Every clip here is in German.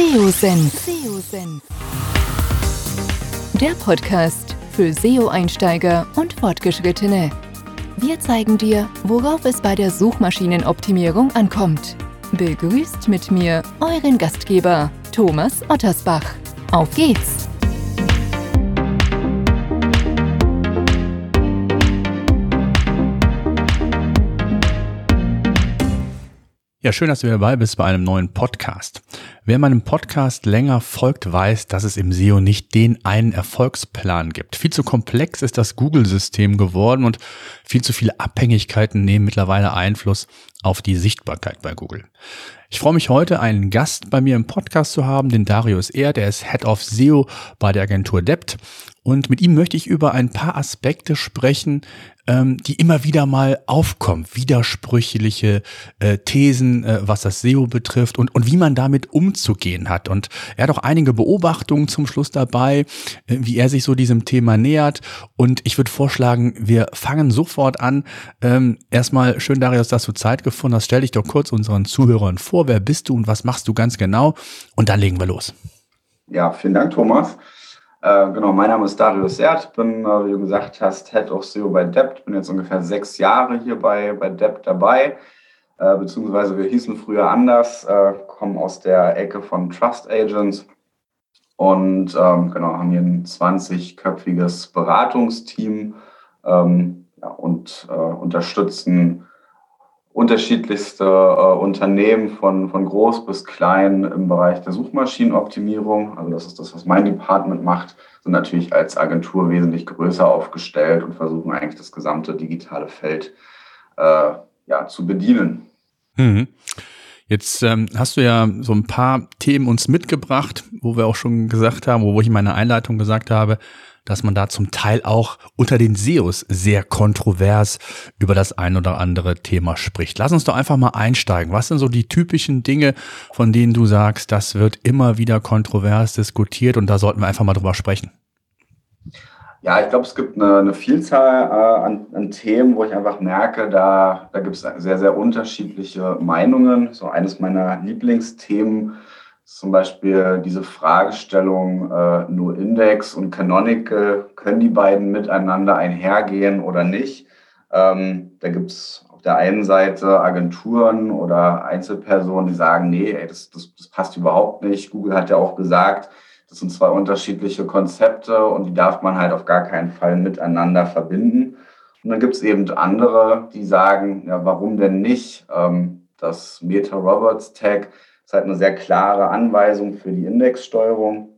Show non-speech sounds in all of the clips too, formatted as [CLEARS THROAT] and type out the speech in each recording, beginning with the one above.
SEO-Senf. Der Podcast für SEO-Einsteiger und Fortgeschrittene. Wir zeigen dir, worauf es bei der Suchmaschinenoptimierung ankommt. Begrüßt mit mir euren Gastgeber Thomas Ottersbach. Auf geht's! Ja, schön, dass du dabei bist bei einem neuen Podcast. Wer meinem Podcast länger folgt, weiß, dass es im SEO nicht den einen Erfolgsplan gibt. Viel zu komplex ist das Google-System geworden und viel zu viele Abhängigkeiten nehmen mittlerweile Einfluss auf die Sichtbarkeit bei Google. Ich freue mich heute, einen Gast bei mir im Podcast zu haben, den Darius Ehr, der ist Head of SEO bei der Agentur Debt. Und mit ihm möchte ich über ein paar Aspekte sprechen, ähm, die immer wieder mal aufkommen. Widersprüchliche äh, Thesen, äh, was das SEO betrifft und, und wie man damit umzugehen hat. Und er hat auch einige Beobachtungen zum Schluss dabei, äh, wie er sich so diesem Thema nähert. Und ich würde vorschlagen, wir fangen sofort an. Ähm, erstmal schön, Darius, dass du Zeit gefunden hast. Stell dich doch kurz unseren Zuhörern vor. Wer bist du und was machst du ganz genau? Und dann legen wir los. Ja, vielen Dank, Thomas. Äh, genau, mein Name ist Darius Sert, bin, äh, wie du gesagt hast, Head of SEO bei Debt, bin jetzt ungefähr sechs Jahre hier bei, bei Debt dabei, äh, beziehungsweise wir hießen früher anders, äh, kommen aus der Ecke von Trust Agents und ähm, genau, haben hier ein 20-köpfiges Beratungsteam ähm, ja, und äh, unterstützen unterschiedlichste äh, Unternehmen von, von groß bis klein im Bereich der Suchmaschinenoptimierung. Also das ist das, was mein Department macht, sind natürlich als Agentur wesentlich größer aufgestellt und versuchen eigentlich das gesamte digitale Feld äh, ja, zu bedienen. Mhm. Jetzt ähm, hast du ja so ein paar Themen uns mitgebracht, wo wir auch schon gesagt haben, wo ich in meiner Einleitung gesagt habe, dass man da zum Teil auch unter den SEOs sehr kontrovers über das ein oder andere Thema spricht. Lass uns doch einfach mal einsteigen. Was sind so die typischen Dinge, von denen du sagst, das wird immer wieder kontrovers diskutiert und da sollten wir einfach mal drüber sprechen? Ja, ich glaube, es gibt eine, eine Vielzahl äh, an, an, Themen, wo ich einfach merke, da, da gibt es sehr, sehr unterschiedliche Meinungen. So eines meiner Lieblingsthemen zum Beispiel diese Fragestellung äh, nur Index und Canonical, können die beiden miteinander einhergehen oder nicht? Ähm, da gibt es auf der einen Seite Agenturen oder Einzelpersonen, die sagen, nee, ey, das, das, das passt überhaupt nicht. Google hat ja auch gesagt, das sind zwei unterschiedliche Konzepte und die darf man halt auf gar keinen Fall miteinander verbinden. Und dann gibt es eben andere, die sagen, ja, warum denn nicht? Ähm, das Meta-Roberts-Tag ist halt eine sehr klare Anweisung für die Indexsteuerung.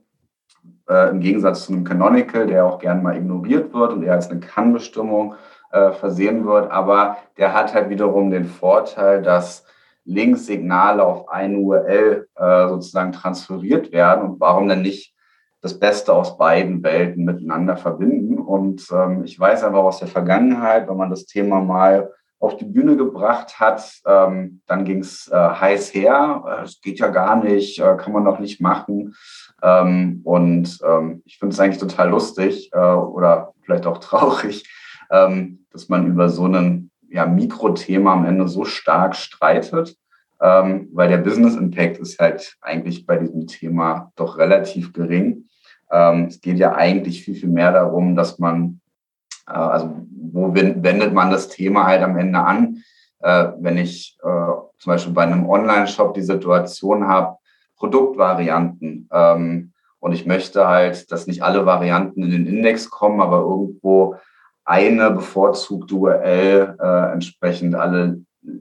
Äh, Im Gegensatz zu einem Canonical, der auch gern mal ignoriert wird und eher als eine Kann-Bestimmung äh, versehen wird. Aber der hat halt wiederum den Vorteil, dass Links-Signale auf eine URL äh, sozusagen transferiert werden. Und warum denn nicht das Beste aus beiden Welten miteinander verbinden? Und ähm, ich weiß einfach aus der Vergangenheit, wenn man das Thema mal auf die Bühne gebracht hat. Ähm, dann ging es äh, heiß her. Äh, es geht ja gar nicht, äh, kann man doch nicht machen. Ähm, und ähm, ich finde es eigentlich total lustig äh, oder vielleicht auch [LAUGHS] traurig, ähm, dass man über so ein ja, Mikrothema am Ende so stark streitet, ähm, weil der Business Impact ist halt eigentlich bei diesem Thema doch relativ gering. Ähm, es geht ja eigentlich viel, viel mehr darum, dass man äh, also wo wendet man das Thema halt am Ende an? Äh, wenn ich äh, zum Beispiel bei einem Online-Shop die Situation habe, Produktvarianten ähm, und ich möchte halt, dass nicht alle Varianten in den Index kommen, aber irgendwo eine bevorzugte URL äh, entsprechend alle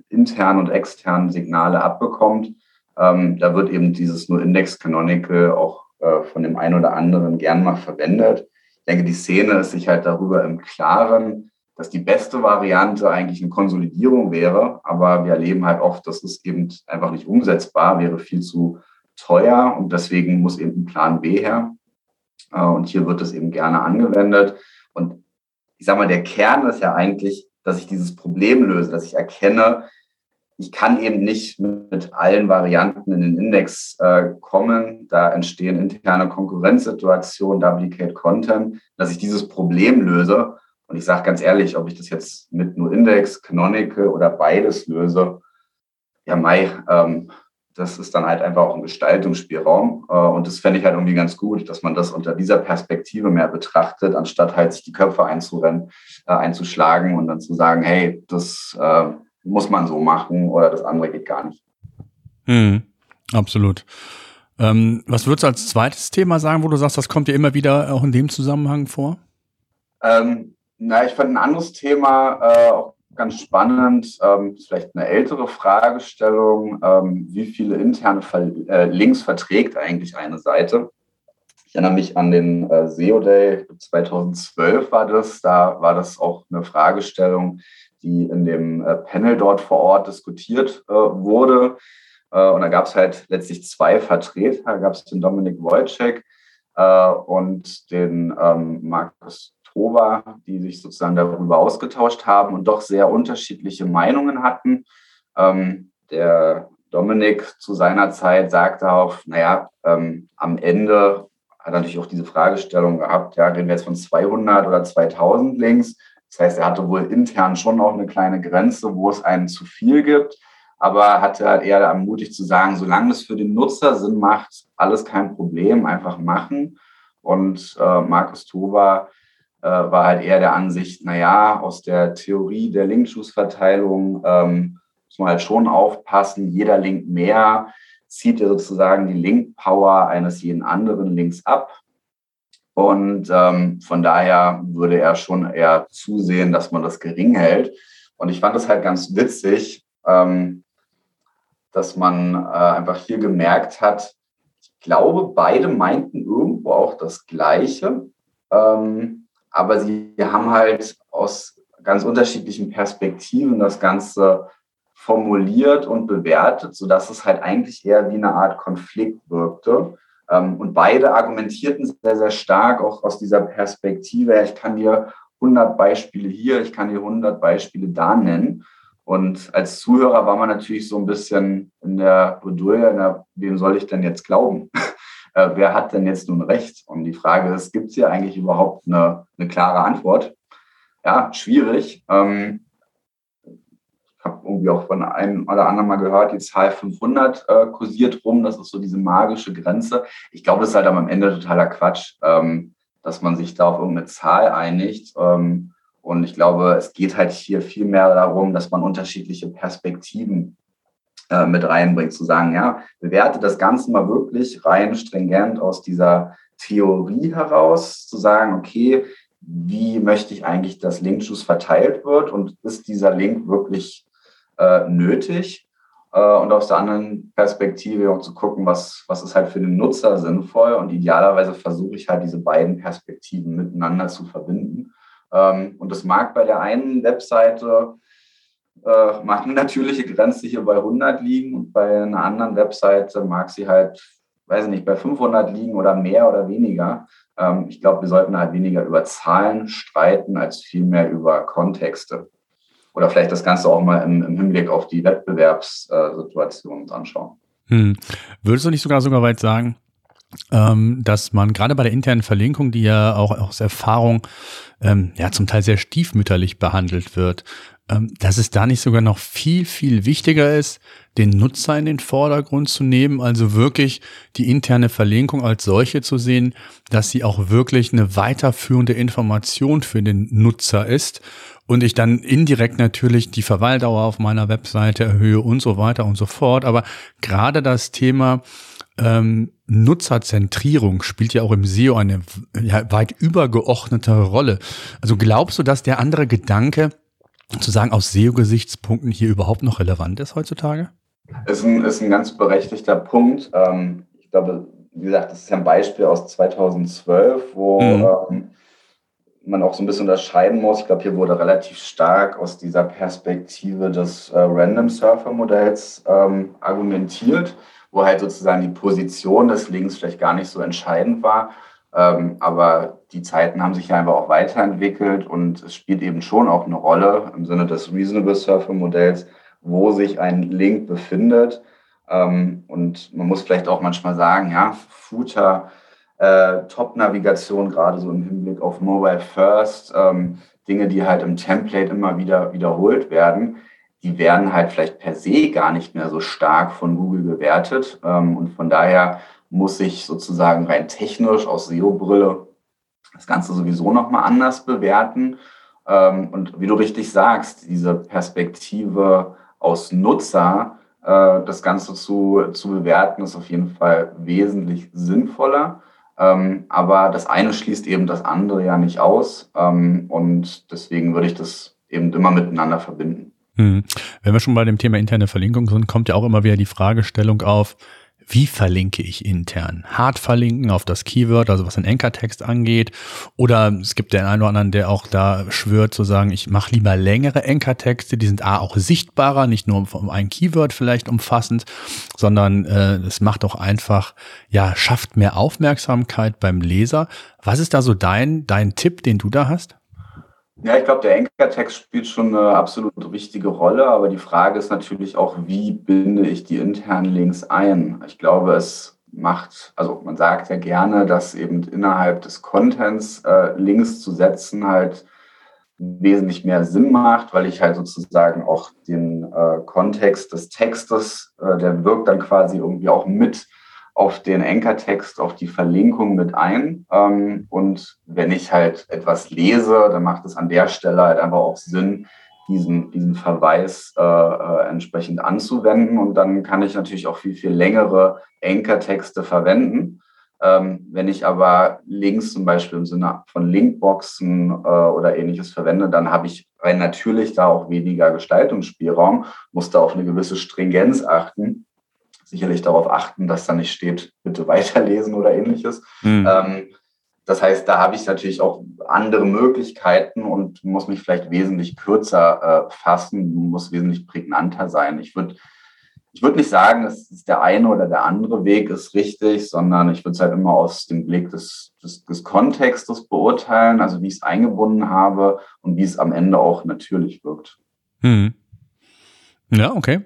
internen und externen Signale abbekommt. Ähm, da wird eben dieses nur Index Canonical auch äh, von dem einen oder anderen gern mal verwendet. Denke, die Szene ist sich halt darüber im Klaren, dass die beste Variante eigentlich eine Konsolidierung wäre, aber wir erleben halt oft, dass es eben einfach nicht umsetzbar wäre, viel zu teuer und deswegen muss eben ein Plan B her. Äh, und hier wird es eben gerne angewendet. Und ich sage mal, der Kern ist ja eigentlich, dass ich dieses Problem löse, dass ich erkenne, ich kann eben nicht mit allen Varianten in den Index äh, kommen. Da entstehen interne Konkurrenzsituationen, Duplicate Content, dass ich dieses Problem löse. Und ich sage ganz ehrlich, ob ich das jetzt mit nur Index, Canonical oder beides löse, ja, Mai, ähm, das ist dann halt einfach auch ein Gestaltungsspielraum. Äh, und das fände ich halt irgendwie ganz gut, dass man das unter dieser Perspektive mehr betrachtet, anstatt halt sich die Köpfe einzurennen, äh, einzuschlagen und dann zu sagen, hey, das äh, muss man so machen oder das andere geht gar nicht. Hm, absolut. Ähm, was würdest du als zweites Thema sagen, wo du sagst, das kommt dir immer wieder auch in dem Zusammenhang vor? Ähm, na, ich fand ein anderes Thema äh, auch ganz spannend, ähm, vielleicht eine ältere Fragestellung, ähm, wie viele interne Ver äh, Links verträgt eigentlich eine Seite? Ich erinnere mich an den äh, SEO Day 2012 war das, da war das auch eine Fragestellung, die in dem äh, Panel dort vor Ort diskutiert äh, wurde. Äh, und da gab es halt letztlich zwei Vertreter, da gab es den Dominik Wojcik und den ähm, Markus Oktober, die sich sozusagen darüber ausgetauscht haben und doch sehr unterschiedliche Meinungen hatten. Ähm, der Dominik zu seiner Zeit sagte auch, naja, ähm, am Ende hat er natürlich auch diese Fragestellung gehabt, ja, reden wir jetzt von 200 oder 2000 Links. Das heißt, er hatte wohl intern schon noch eine kleine Grenze, wo es einen zu viel gibt, aber hatte halt eher ermutigt zu sagen, solange es für den Nutzer Sinn macht, alles kein Problem, einfach machen. Und äh, Markus Toba äh, war halt eher der Ansicht, naja, aus der Theorie der Linkschussverteilung ähm, muss man halt schon aufpassen, jeder Link mehr zieht ja sozusagen die Link-Power eines jeden anderen Links ab. Und ähm, von daher würde er schon eher zusehen, dass man das gering hält. Und ich fand das halt ganz witzig, ähm, dass man äh, einfach hier gemerkt hat, ich glaube, beide meinten irgendwo auch das Gleiche. Ähm, aber sie haben halt aus ganz unterschiedlichen Perspektiven das Ganze formuliert und bewertet, sodass es halt eigentlich eher wie eine Art Konflikt wirkte. Ähm, und beide argumentierten sehr, sehr stark auch aus dieser Perspektive, ich kann dir 100 Beispiele hier, ich kann dir 100 Beispiele da nennen. Und als Zuhörer war man natürlich so ein bisschen in der Bredouille, wem soll ich denn jetzt glauben? [LAUGHS] äh, wer hat denn jetzt nun recht? Und die Frage ist, gibt es hier eigentlich überhaupt eine, eine klare Antwort? Ja, schwierig. Ähm, habe irgendwie auch von einem oder anderen mal gehört, die Zahl 500 äh, kursiert rum. Das ist so diese magische Grenze. Ich glaube, das ist halt am Ende totaler Quatsch, ähm, dass man sich da auf irgendeine Zahl einigt. Ähm, und ich glaube, es geht halt hier viel mehr darum, dass man unterschiedliche Perspektiven äh, mit reinbringt, zu sagen, ja, bewerte das Ganze mal wirklich rein stringent aus dieser Theorie heraus, zu sagen, okay, wie möchte ich eigentlich, dass Linkschuss verteilt wird und ist dieser Link wirklich äh, nötig? Äh, und aus der anderen Perspektive auch zu gucken, was, was ist halt für den Nutzer sinnvoll und idealerweise versuche ich halt diese beiden Perspektiven miteinander zu verbinden. Ähm, und das mag bei der einen Webseite äh, mag eine natürliche Grenze hier bei 100 liegen und bei einer anderen Webseite mag sie halt, weiß ich nicht, bei 500 liegen oder mehr oder weniger. Ähm, ich glaube, wir sollten halt weniger über Zahlen streiten als vielmehr über Kontexte. Oder vielleicht das Ganze auch mal im, im Hinblick auf die Wettbewerbssituation uns anschauen. Hm. Würdest du nicht sogar sogar weit sagen, ähm, dass man gerade bei der internen Verlinkung, die ja auch aus Erfahrung ähm, ja zum Teil sehr stiefmütterlich behandelt wird, ähm, dass es da nicht sogar noch viel, viel wichtiger ist, den Nutzer in den Vordergrund zu nehmen, also wirklich die interne Verlinkung als solche zu sehen, dass sie auch wirklich eine weiterführende Information für den Nutzer ist und ich dann indirekt natürlich die Verweildauer auf meiner Webseite erhöhe und so weiter und so fort. Aber gerade das Thema ähm, Nutzerzentrierung spielt ja auch im SEO eine ja, weit übergeordnete Rolle. Also glaubst du, dass der andere Gedanke zu sagen, aus SEO-Gesichtspunkten hier überhaupt noch relevant ist heutzutage? Ist ein, ist ein ganz berechtigter Punkt. Ähm, ich glaube, wie gesagt, das ist ja ein Beispiel aus 2012, wo mhm. ähm, man auch so ein bisschen unterscheiden muss. Ich glaube, hier wurde relativ stark aus dieser Perspektive des äh, Random Surfer Modells ähm, argumentiert, wo halt sozusagen die Position des Links vielleicht gar nicht so entscheidend war, ähm, aber die Zeiten haben sich ja einfach auch weiterentwickelt und es spielt eben schon auch eine Rolle im Sinne des Reasonable Surfer Modells, wo sich ein Link befindet. Ähm, und man muss vielleicht auch manchmal sagen, ja, Footer, äh, Top-Navigation, gerade so im Hinblick auf Mobile First, ähm, Dinge, die halt im Template immer wieder wiederholt werden, die werden halt vielleicht per se gar nicht mehr so stark von Google bewertet. Ähm, und von daher muss ich sozusagen rein technisch aus SEO-Brille das Ganze sowieso nochmal anders bewerten. Ähm, und wie du richtig sagst, diese Perspektive aus Nutzer, äh, das Ganze zu, zu bewerten, ist auf jeden Fall wesentlich sinnvoller. Ähm, aber das eine schließt eben das andere ja nicht aus. und deswegen würde ich das eben immer miteinander verbinden. Hm. Wenn wir schon bei dem Thema interne Verlinkung sind, kommt ja auch immer wieder die Fragestellung auf, wie verlinke ich intern? Hart verlinken auf das Keyword, also was den Anchor-Text angeht. Oder es gibt den einen oder anderen, der auch da schwört zu sagen, ich mache lieber längere Anchor-Texte, die sind A auch sichtbarer, nicht nur um ein Keyword vielleicht umfassend, sondern äh, es macht auch einfach, ja, schafft mehr Aufmerksamkeit beim Leser. Was ist da so dein, dein Tipp, den du da hast? Ja, ich glaube, der Anchor-Text spielt schon eine absolut wichtige Rolle, aber die Frage ist natürlich auch, wie binde ich die internen Links ein? Ich glaube, es macht, also man sagt ja gerne, dass eben innerhalb des Contents äh, Links zu setzen halt wesentlich mehr Sinn macht, weil ich halt sozusagen auch den äh, Kontext des Textes, äh, der wirkt dann quasi irgendwie auch mit auf den Anchor-Text, auf die Verlinkung mit ein. Ähm, und wenn ich halt etwas lese, dann macht es an der Stelle halt einfach auch Sinn, diesen, diesen Verweis äh, äh, entsprechend anzuwenden. Und dann kann ich natürlich auch viel, viel längere Anchor-Texte verwenden. Ähm, wenn ich aber Links zum Beispiel im Sinne von Linkboxen äh, oder ähnliches verwende, dann habe ich rein natürlich da auch weniger Gestaltungsspielraum, muss da auf eine gewisse Stringenz achten sicherlich darauf achten, dass da nicht steht, bitte weiterlesen oder ähnliches. Mhm. Ähm, das heißt, da habe ich natürlich auch andere Möglichkeiten und muss mich vielleicht wesentlich kürzer äh, fassen, muss wesentlich prägnanter sein. Ich würde ich würde nicht sagen, es ist der eine oder der andere Weg ist richtig, sondern ich würde es halt immer aus dem Blick des, des, des Kontextes beurteilen, also wie ich es eingebunden habe und wie es am Ende auch natürlich wirkt. Hm. Ja, okay.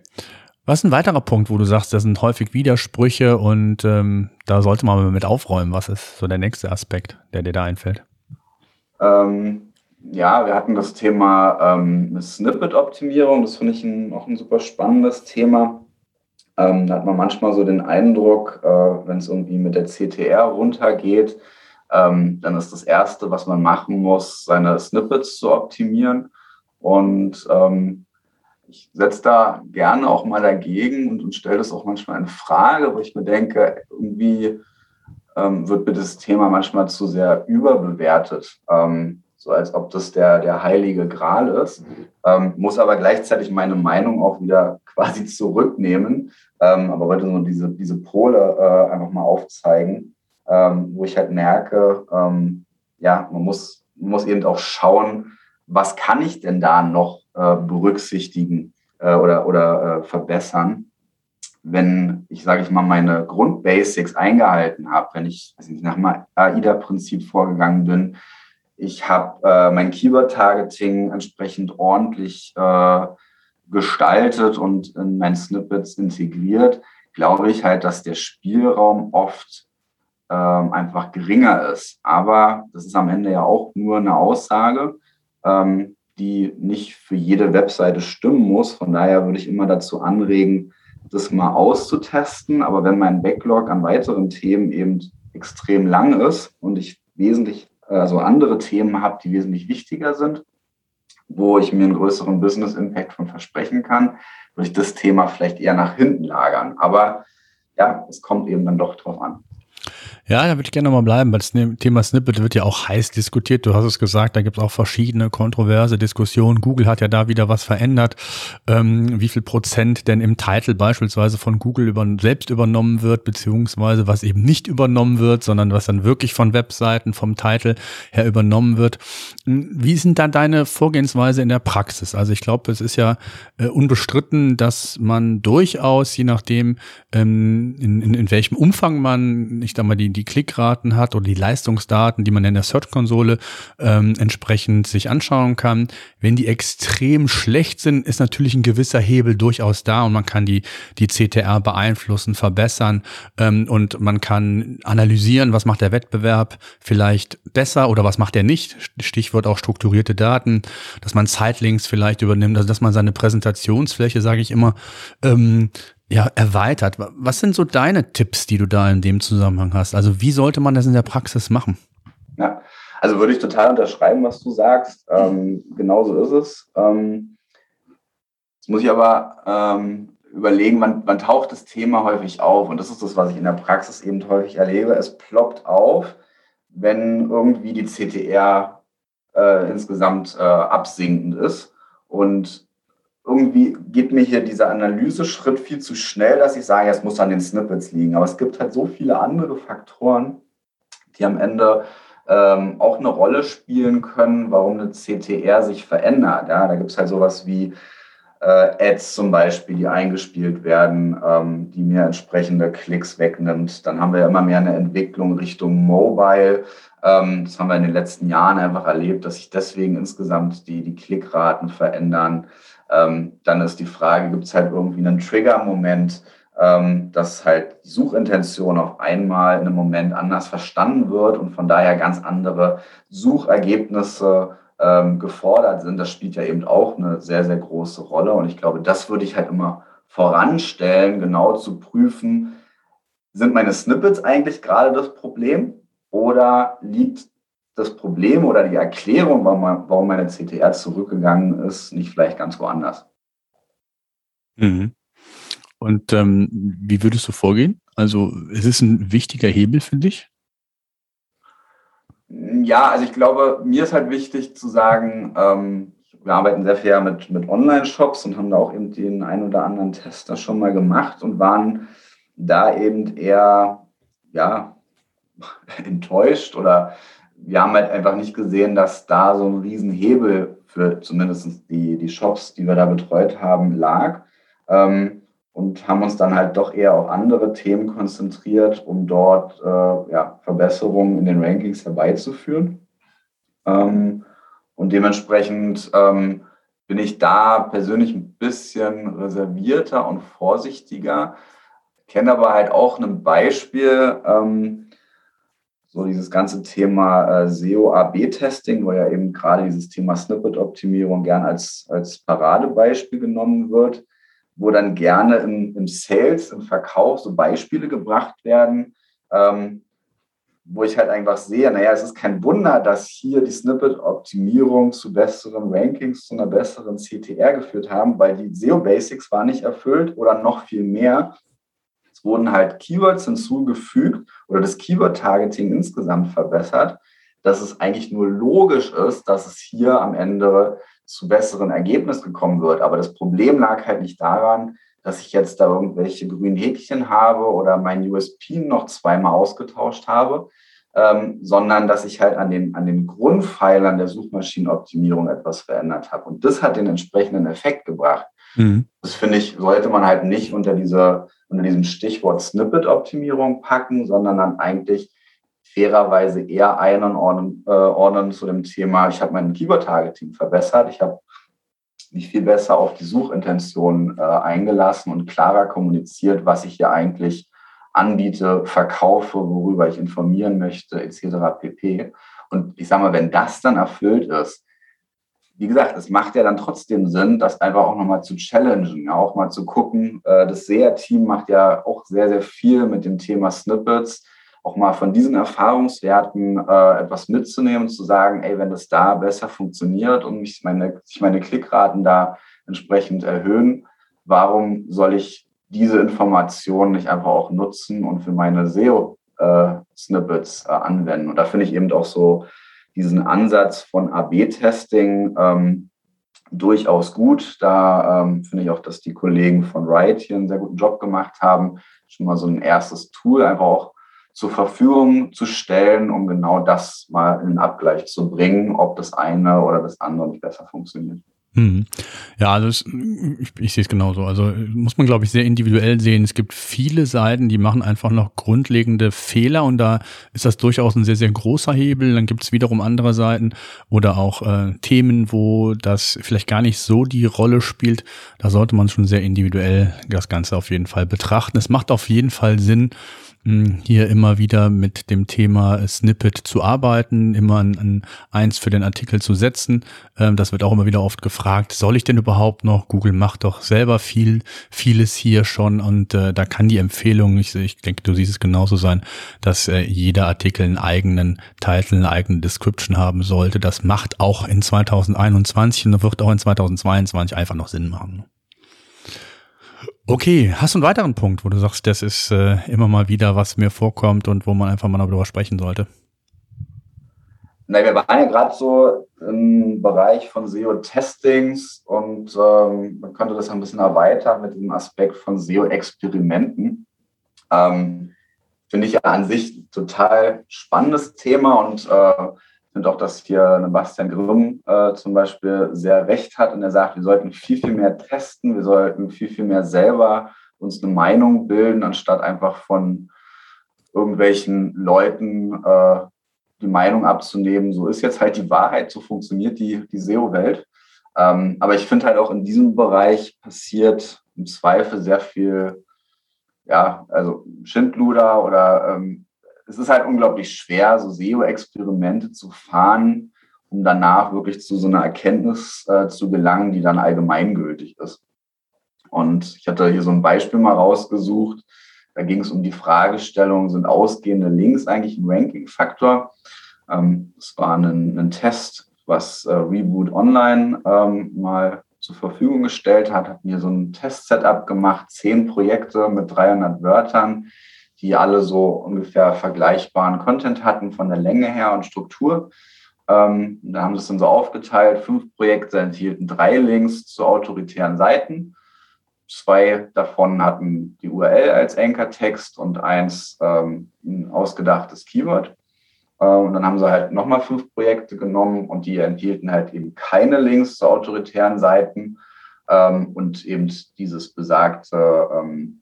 Was ist ein weiterer Punkt, wo du sagst, das sind häufig Widersprüche und ähm, da sollte man mal mit aufräumen? Was ist so der nächste Aspekt, der dir da einfällt? Ähm, ja, wir hatten das Thema ähm, Snippet-Optimierung. Das finde ich ein, auch ein super spannendes Thema. Ähm, da hat man manchmal so den Eindruck, äh, wenn es irgendwie mit der CTR runtergeht, ähm, dann ist das Erste, was man machen muss, seine Snippets zu optimieren. Und ähm, ich setze da gerne auch mal dagegen und, und stelle das auch manchmal in Frage, wo ich mir denke, irgendwie ähm, wird mir das Thema manchmal zu sehr überbewertet. Ähm, so als ob das der, der heilige Gral ist, ähm, muss aber gleichzeitig meine Meinung auch wieder [LAUGHS] quasi zurücknehmen, ähm, aber wollte so diese, diese Pole äh, einfach mal aufzeigen, ähm, wo ich halt merke, ähm, ja, man muss, man muss eben auch schauen, was kann ich denn da noch äh, berücksichtigen äh, oder, oder äh, verbessern, wenn ich, sage ich mal, meine Grundbasics eingehalten habe, wenn ich nicht, nach dem AIDA-Prinzip vorgegangen bin, ich habe äh, mein Keyword-Targeting entsprechend ordentlich äh, gestaltet und in mein Snippets integriert, glaube ich halt, dass der Spielraum oft ähm, einfach geringer ist. Aber das ist am Ende ja auch nur eine Aussage. Ähm, die nicht für jede Webseite stimmen muss. Von daher würde ich immer dazu anregen, das mal auszutesten. Aber wenn mein Backlog an weiteren Themen eben extrem lang ist und ich wesentlich, also andere Themen habe, die wesentlich wichtiger sind, wo ich mir einen größeren Business Impact von versprechen kann, würde ich das Thema vielleicht eher nach hinten lagern. Aber ja, es kommt eben dann doch drauf an. Ja, da würde ich gerne nochmal bleiben, weil das Thema Snippet wird ja auch heiß diskutiert. Du hast es gesagt, da gibt es auch verschiedene kontroverse Diskussionen. Google hat ja da wieder was verändert, ähm, wie viel Prozent denn im Titel beispielsweise von Google über, selbst übernommen wird, beziehungsweise was eben nicht übernommen wird, sondern was dann wirklich von Webseiten, vom Titel her übernommen wird. Wie sind da deine Vorgehensweise in der Praxis? Also ich glaube, es ist ja äh, unbestritten, dass man durchaus, je nachdem, ähm, in, in, in welchem Umfang man, ich da mal die die Klickraten hat oder die Leistungsdaten, die man in der Search-Konsole ähm, entsprechend sich anschauen kann. Wenn die extrem schlecht sind, ist natürlich ein gewisser Hebel durchaus da und man kann die, die CTR beeinflussen, verbessern ähm, und man kann analysieren, was macht der Wettbewerb vielleicht besser oder was macht er nicht. Stichwort auch strukturierte Daten, dass man Zeitlinks vielleicht übernimmt, also dass man seine Präsentationsfläche, sage ich immer, ähm, ja, erweitert. Was sind so deine Tipps, die du da in dem Zusammenhang hast? Also wie sollte man das in der Praxis machen? Ja, also würde ich total unterschreiben, was du sagst. Ähm, genauso ist es. Ähm, jetzt muss ich aber ähm, überlegen, wann, wann taucht das Thema häufig auf? Und das ist das, was ich in der Praxis eben häufig erlebe. Es ploppt auf, wenn irgendwie die CTR äh, insgesamt äh, absinkend ist. Und irgendwie geht mir hier dieser Analyseschritt viel zu schnell, dass ich sage, es muss an den Snippets liegen. Aber es gibt halt so viele andere Faktoren, die am Ende ähm, auch eine Rolle spielen können, warum eine CTR sich verändert. Ja, da gibt es halt sowas wie äh, Ads zum Beispiel, die eingespielt werden, ähm, die mir entsprechende Klicks wegnimmt. Dann haben wir immer mehr eine Entwicklung Richtung Mobile. Ähm, das haben wir in den letzten Jahren einfach erlebt, dass sich deswegen insgesamt die, die Klickraten verändern. Ähm, dann ist die Frage, gibt es halt irgendwie einen Trigger-Moment, ähm, dass halt die Suchintention auf einmal in einem Moment anders verstanden wird und von daher ganz andere Suchergebnisse ähm, gefordert sind. Das spielt ja eben auch eine sehr, sehr große Rolle. Und ich glaube, das würde ich halt immer voranstellen, genau zu prüfen, sind meine Snippets eigentlich gerade das Problem oder liegt das Problem oder die Erklärung, warum, meine CTR zurückgegangen ist, nicht vielleicht ganz woanders. Mhm. Und ähm, wie würdest du vorgehen? Also es ist ein wichtiger Hebel für dich? Ja, also ich glaube, mir ist halt wichtig zu sagen, ähm, wir arbeiten sehr viel mit, mit Online-Shops und haben da auch eben den einen oder anderen Tester schon mal gemacht und waren da eben eher, ja, [LAUGHS] enttäuscht oder wir haben halt einfach nicht gesehen, dass da so ein Riesenhebel für zumindest die, die Shops, die wir da betreut haben, lag. Ähm, und haben uns dann halt doch eher auf andere Themen konzentriert, um dort äh, ja, Verbesserungen in den Rankings herbeizuführen. Ähm, und dementsprechend ähm, bin ich da persönlich ein bisschen reservierter und vorsichtiger, kenne aber halt auch ein Beispiel, ähm, so dieses ganze Thema äh, SEO-AB-Testing, wo ja eben gerade dieses Thema Snippet-Optimierung gern als, als Paradebeispiel genommen wird, wo dann gerne im, im Sales, im Verkauf so Beispiele gebracht werden, ähm, wo ich halt einfach sehe, naja, es ist kein Wunder, dass hier die Snippet-Optimierung zu besseren Rankings, zu einer besseren CTR geführt haben, weil die SEO-Basics waren nicht erfüllt oder noch viel mehr. Wurden halt Keywords hinzugefügt oder das Keyword-Targeting insgesamt verbessert, dass es eigentlich nur logisch ist, dass es hier am Ende zu besseren Ergebnissen gekommen wird. Aber das Problem lag halt nicht daran, dass ich jetzt da irgendwelche grünen Häkchen habe oder mein USP noch zweimal ausgetauscht habe, ähm, sondern dass ich halt an den, an den Grundpfeilern der Suchmaschinenoptimierung etwas verändert habe. Und das hat den entsprechenden Effekt gebracht. Mhm. Das finde ich, sollte man halt nicht unter dieser unter diesem Stichwort Snippet-Optimierung packen, sondern dann eigentlich fairerweise eher einordnen äh, ordnen zu dem Thema, ich habe mein Keyword-Targeting verbessert, ich habe mich viel besser auf die Suchintention äh, eingelassen und klarer kommuniziert, was ich hier eigentlich anbiete, verkaufe, worüber ich informieren möchte, etc. pp. Und ich sage mal, wenn das dann erfüllt ist, wie gesagt, es macht ja dann trotzdem Sinn, das einfach auch nochmal zu challengen, auch mal zu gucken. Äh, das SEA-Team macht ja auch sehr, sehr viel mit dem Thema Snippets, auch mal von diesen Erfahrungswerten äh, etwas mitzunehmen, zu sagen, ey, wenn das da besser funktioniert und mich meine, sich meine Klickraten da entsprechend erhöhen, warum soll ich diese Informationen nicht einfach auch nutzen und für meine SEO-Snippets äh, anwenden? Und da finde ich eben auch so diesen Ansatz von AB-Testing ähm, durchaus gut. Da ähm, finde ich auch, dass die Kollegen von Riot hier einen sehr guten Job gemacht haben, schon mal so ein erstes Tool einfach auch zur Verfügung zu stellen, um genau das mal in Abgleich zu bringen, ob das eine oder das andere nicht besser funktioniert. Hm. Ja, also ich, ich sehe es genauso. Also muss man, glaube ich, sehr individuell sehen. Es gibt viele Seiten, die machen einfach noch grundlegende Fehler und da ist das durchaus ein sehr, sehr großer Hebel. Dann gibt es wiederum andere Seiten oder auch äh, Themen, wo das vielleicht gar nicht so die Rolle spielt. Da sollte man schon sehr individuell das Ganze auf jeden Fall betrachten. Es macht auf jeden Fall Sinn, hier immer wieder mit dem Thema Snippet zu arbeiten, immer ein, ein Eins für den Artikel zu setzen. Ähm, das wird auch immer wieder oft gefragt, soll ich denn überhaupt noch? Google macht doch selber viel, vieles hier schon und äh, da kann die Empfehlung, ich, ich denke, du siehst es genauso sein, dass äh, jeder Artikel einen eigenen Titel, eine eigene Description haben sollte. Das macht auch in 2021 und wird auch in 2022 einfach noch Sinn machen. Okay, hast du einen weiteren Punkt, wo du sagst, das ist äh, immer mal wieder, was mir vorkommt und wo man einfach mal darüber sprechen sollte? Nein, wir waren ja gerade so im Bereich von SEO-Testings und ähm, man könnte das ein bisschen erweitern mit dem Aspekt von SEO-Experimenten. Ähm, Finde ich ja an sich total spannendes Thema und äh, finde auch, dass hier Bastian Grimm äh, zum Beispiel sehr recht hat und er sagt, wir sollten viel, viel mehr testen, wir sollten viel, viel mehr selber uns eine Meinung bilden, anstatt einfach von irgendwelchen Leuten äh, die Meinung abzunehmen, so ist jetzt halt die Wahrheit, so funktioniert die, die SEO-Welt. Ähm, aber ich finde halt auch in diesem Bereich passiert im Zweifel sehr viel, ja, also Schindluder oder ähm, es ist halt unglaublich schwer, so SEO-Experimente zu fahren, um danach wirklich zu so einer Erkenntnis äh, zu gelangen, die dann allgemeingültig ist. Und ich hatte hier so ein Beispiel mal rausgesucht. Da ging es um die Fragestellung, sind ausgehende Links eigentlich ein Ranking-Faktor? Ähm, war ein, ein Test, was äh, Reboot Online ähm, mal zur Verfügung gestellt hat, hatten hier so ein Test-Setup gemacht, zehn Projekte mit 300 Wörtern, die alle so ungefähr vergleichbaren Content hatten von der Länge her und Struktur. Ähm, da haben sie es dann so aufgeteilt. Fünf Projekte enthielten drei Links zu autoritären Seiten. Zwei davon hatten die URL als Anchor-Text und eins ähm, ein ausgedachtes Keyword. Äh, und dann haben sie halt nochmal fünf Projekte genommen und die enthielten halt eben keine Links zu autoritären Seiten ähm, und eben dieses besagte ähm,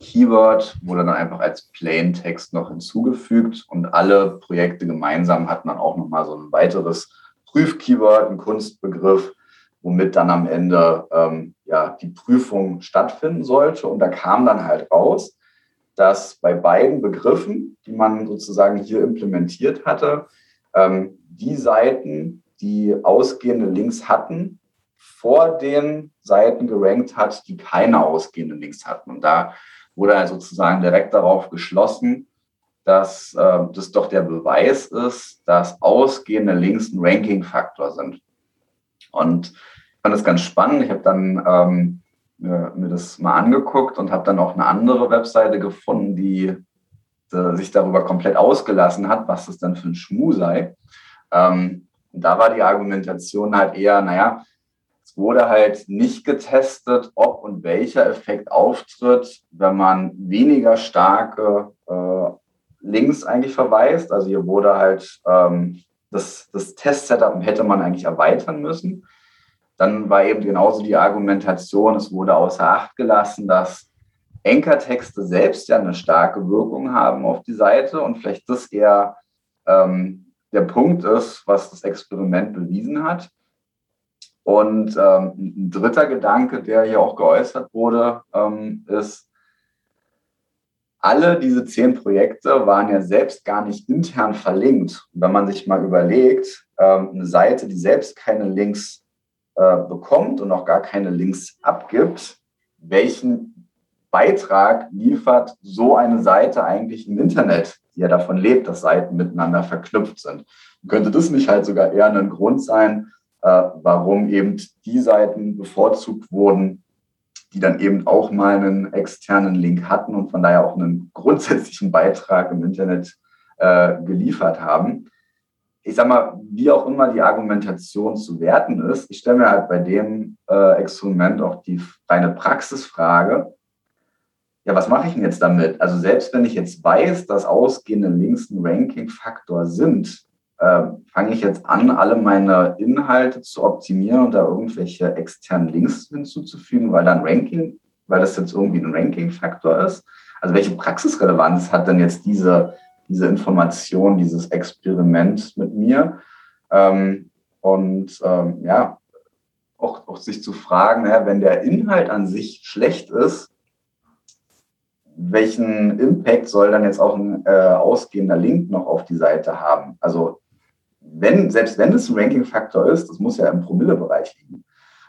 Keyword wurde dann einfach als Plaintext noch hinzugefügt und alle Projekte gemeinsam hatten dann auch nochmal so ein weiteres Prüfkeyword, ein Kunstbegriff, womit dann am Ende ähm, ja, die Prüfung stattfinden sollte. Und da kam dann halt raus, dass bei beiden Begriffen, die man sozusagen hier implementiert hatte, ähm, die Seiten, die ausgehende Links hatten, vor den Seiten gerankt hat, die keine ausgehenden Links hatten. Und da wurde halt sozusagen direkt darauf geschlossen, dass äh, das doch der Beweis ist, dass ausgehende Links ein Ranking-Faktor sind. Und ich fand das ganz spannend. Ich habe dann ähm, mir, mir, das mal angeguckt und habe dann auch eine andere Webseite gefunden, die äh, sich darüber komplett ausgelassen hat, was das dann für ein Schmu sei. Ähm, und da war die Argumentation halt eher, naja, es wurde halt nicht getestet, ob und welcher Effekt auftritt, wenn man weniger starke äh, Links eigentlich verweist. Also hier wurde halt ähm, das, das Test-Setup hätte man eigentlich erweitern müssen. Dann war eben genauso die Argumentation, es wurde außer Acht gelassen, dass Anchor-Texte selbst ja eine starke Wirkung haben auf die Seite und vielleicht das eher ähm, der Punkt ist, was das Experiment bewiesen hat. Und ähm, ein dritter Gedanke, der hier auch geäußert wurde, ähm, ist, alle diese zehn Projekte waren ja selbst gar nicht intern verlinkt. Und wenn man sich mal überlegt, ähm, eine Seite, die selbst keine Links äh, bekommt und auch gar keine Links abgibt, welchen Beitrag liefert so eine Seite eigentlich im Internet, die ja davon lebt, dass Seiten miteinander verknüpft sind? könnte das nicht halt sogar eher ein Grund sein, warum eben die Seiten bevorzugt wurden, die dann eben auch mal einen externen Link hatten und von daher auch einen grundsätzlichen [LAUGHS] Beitrag im Internet äh, geliefert haben. Ich sage mal, wie auch immer die Argumentation zu werten ist, ich stelle mir halt bei dem äh, Experiment auch die reine Praxisfrage, ja, was mache ich denn jetzt damit? Also selbst wenn ich jetzt weiß, dass ausgehende Links ein Ranking-Faktor sind, äh, fange ich jetzt an, alle meine Inhalte zu optimieren und da irgendwelche externen Links hinzuzufügen, weil dann Ranking, weil das jetzt irgendwie ein Ranking-Faktor ist. Also welche Praxisrelevanz hat denn jetzt diese, diese Information, dieses Experiment mit mir? Ähm, und ähm, ja, auch, auch sich zu fragen, ja, wenn der Inhalt an sich schlecht ist, welchen Impact soll dann jetzt auch ein äh, ausgehender Link noch auf die Seite haben? Also wenn, selbst wenn es ein Ranking-Faktor ist, das muss ja im Promille-Bereich liegen.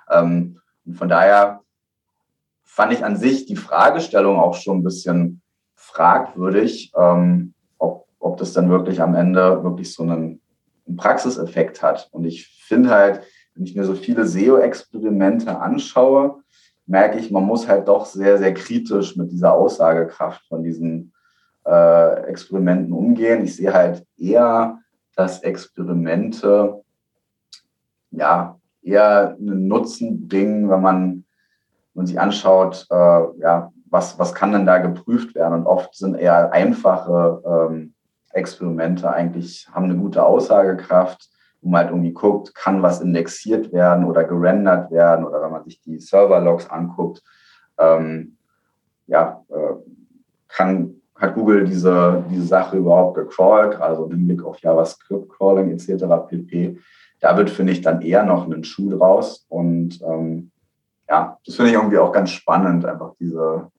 Ähm, und von daher fand ich an sich die Fragestellung auch schon ein bisschen fragwürdig, ähm, ob, ob das dann wirklich am Ende wirklich so einen, einen Praxiseffekt hat. Und ich finde halt, wenn ich mir so viele SEO-Experimente anschaue, merke ich, man muss halt doch sehr, sehr kritisch mit dieser Aussagekraft von diesen äh, Experimenten umgehen. Ich sehe halt eher, dass Experimente ja eher einen Nutzen bringen, wenn man, wenn man sich anschaut, äh, ja, was, was kann denn da geprüft werden? Und oft sind eher einfache ähm, Experimente eigentlich, haben eine gute Aussagekraft, wo man halt irgendwie guckt, kann was indexiert werden oder gerendert werden oder wenn man sich die Server-Logs anguckt, ähm, ja, äh, kann, hat Google diese, diese Sache überhaupt gecrawlt, also im Hinblick auf JavaScript-Crawling etc. pp. Da wird, finde ich, dann eher noch einen Schuh draus. Und ähm, ja, das finde ich irgendwie auch ganz spannend, einfach diese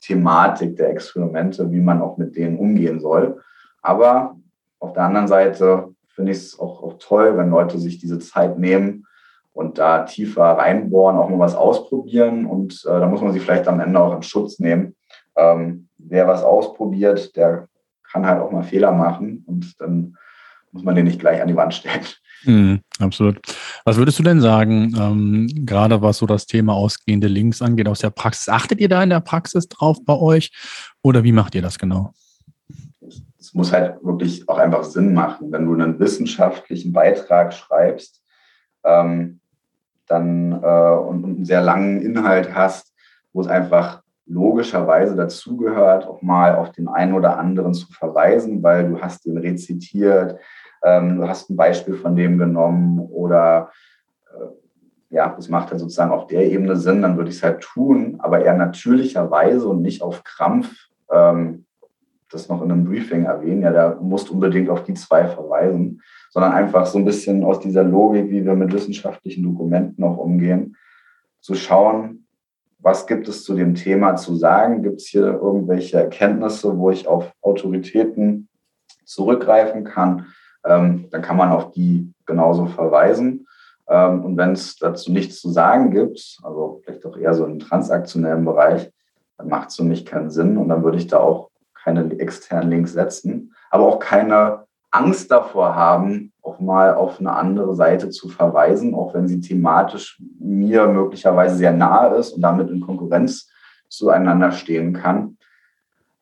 Thematik der Experimente, wie man auch mit denen umgehen soll. Aber auf der anderen Seite finde ich es auch, auch toll, wenn Leute sich diese Zeit nehmen und da tiefer reinbohren, auch mal was ausprobieren. Und äh, da muss man sie vielleicht am Ende auch in Schutz nehmen. Ähm, wer was ausprobiert, der kann halt auch mal Fehler machen und dann muss man den nicht gleich an die Wand stellen. Mm, absolut. Was würdest du denn sagen, ähm, gerade was so das Thema ausgehende Links angeht aus der Praxis? Achtet ihr da in der Praxis drauf bei euch oder wie macht ihr das genau? es muss halt wirklich auch einfach Sinn machen. Wenn du einen wissenschaftlichen Beitrag schreibst, ähm, dann äh, und, und einen sehr langen Inhalt hast, wo es einfach logischerweise dazugehört, auch mal auf den einen oder anderen zu verweisen, weil du hast den rezitiert, ähm, du hast ein Beispiel von dem genommen oder äh, ja, das macht halt sozusagen auf der Ebene Sinn, dann würde ich es halt tun, aber eher natürlicherweise und nicht auf Krampf ähm, das noch in einem Briefing erwähnen, ja, da musst unbedingt auf die zwei verweisen, sondern einfach so ein bisschen aus dieser Logik, wie wir mit wissenschaftlichen Dokumenten noch umgehen, zu schauen, was gibt es zu dem Thema zu sagen? Gibt es hier irgendwelche Erkenntnisse, wo ich auf Autoritäten zurückgreifen kann? Ähm, dann kann man auf die genauso verweisen. Ähm, und wenn es dazu nichts zu sagen gibt, also vielleicht auch eher so im transaktionellen Bereich, dann macht es für mich keinen Sinn. Und dann würde ich da auch keine externen Links setzen, aber auch keine Angst davor haben, auch mal auf eine andere Seite zu verweisen, auch wenn sie thematisch mir möglicherweise sehr nahe ist und damit in Konkurrenz zueinander stehen kann.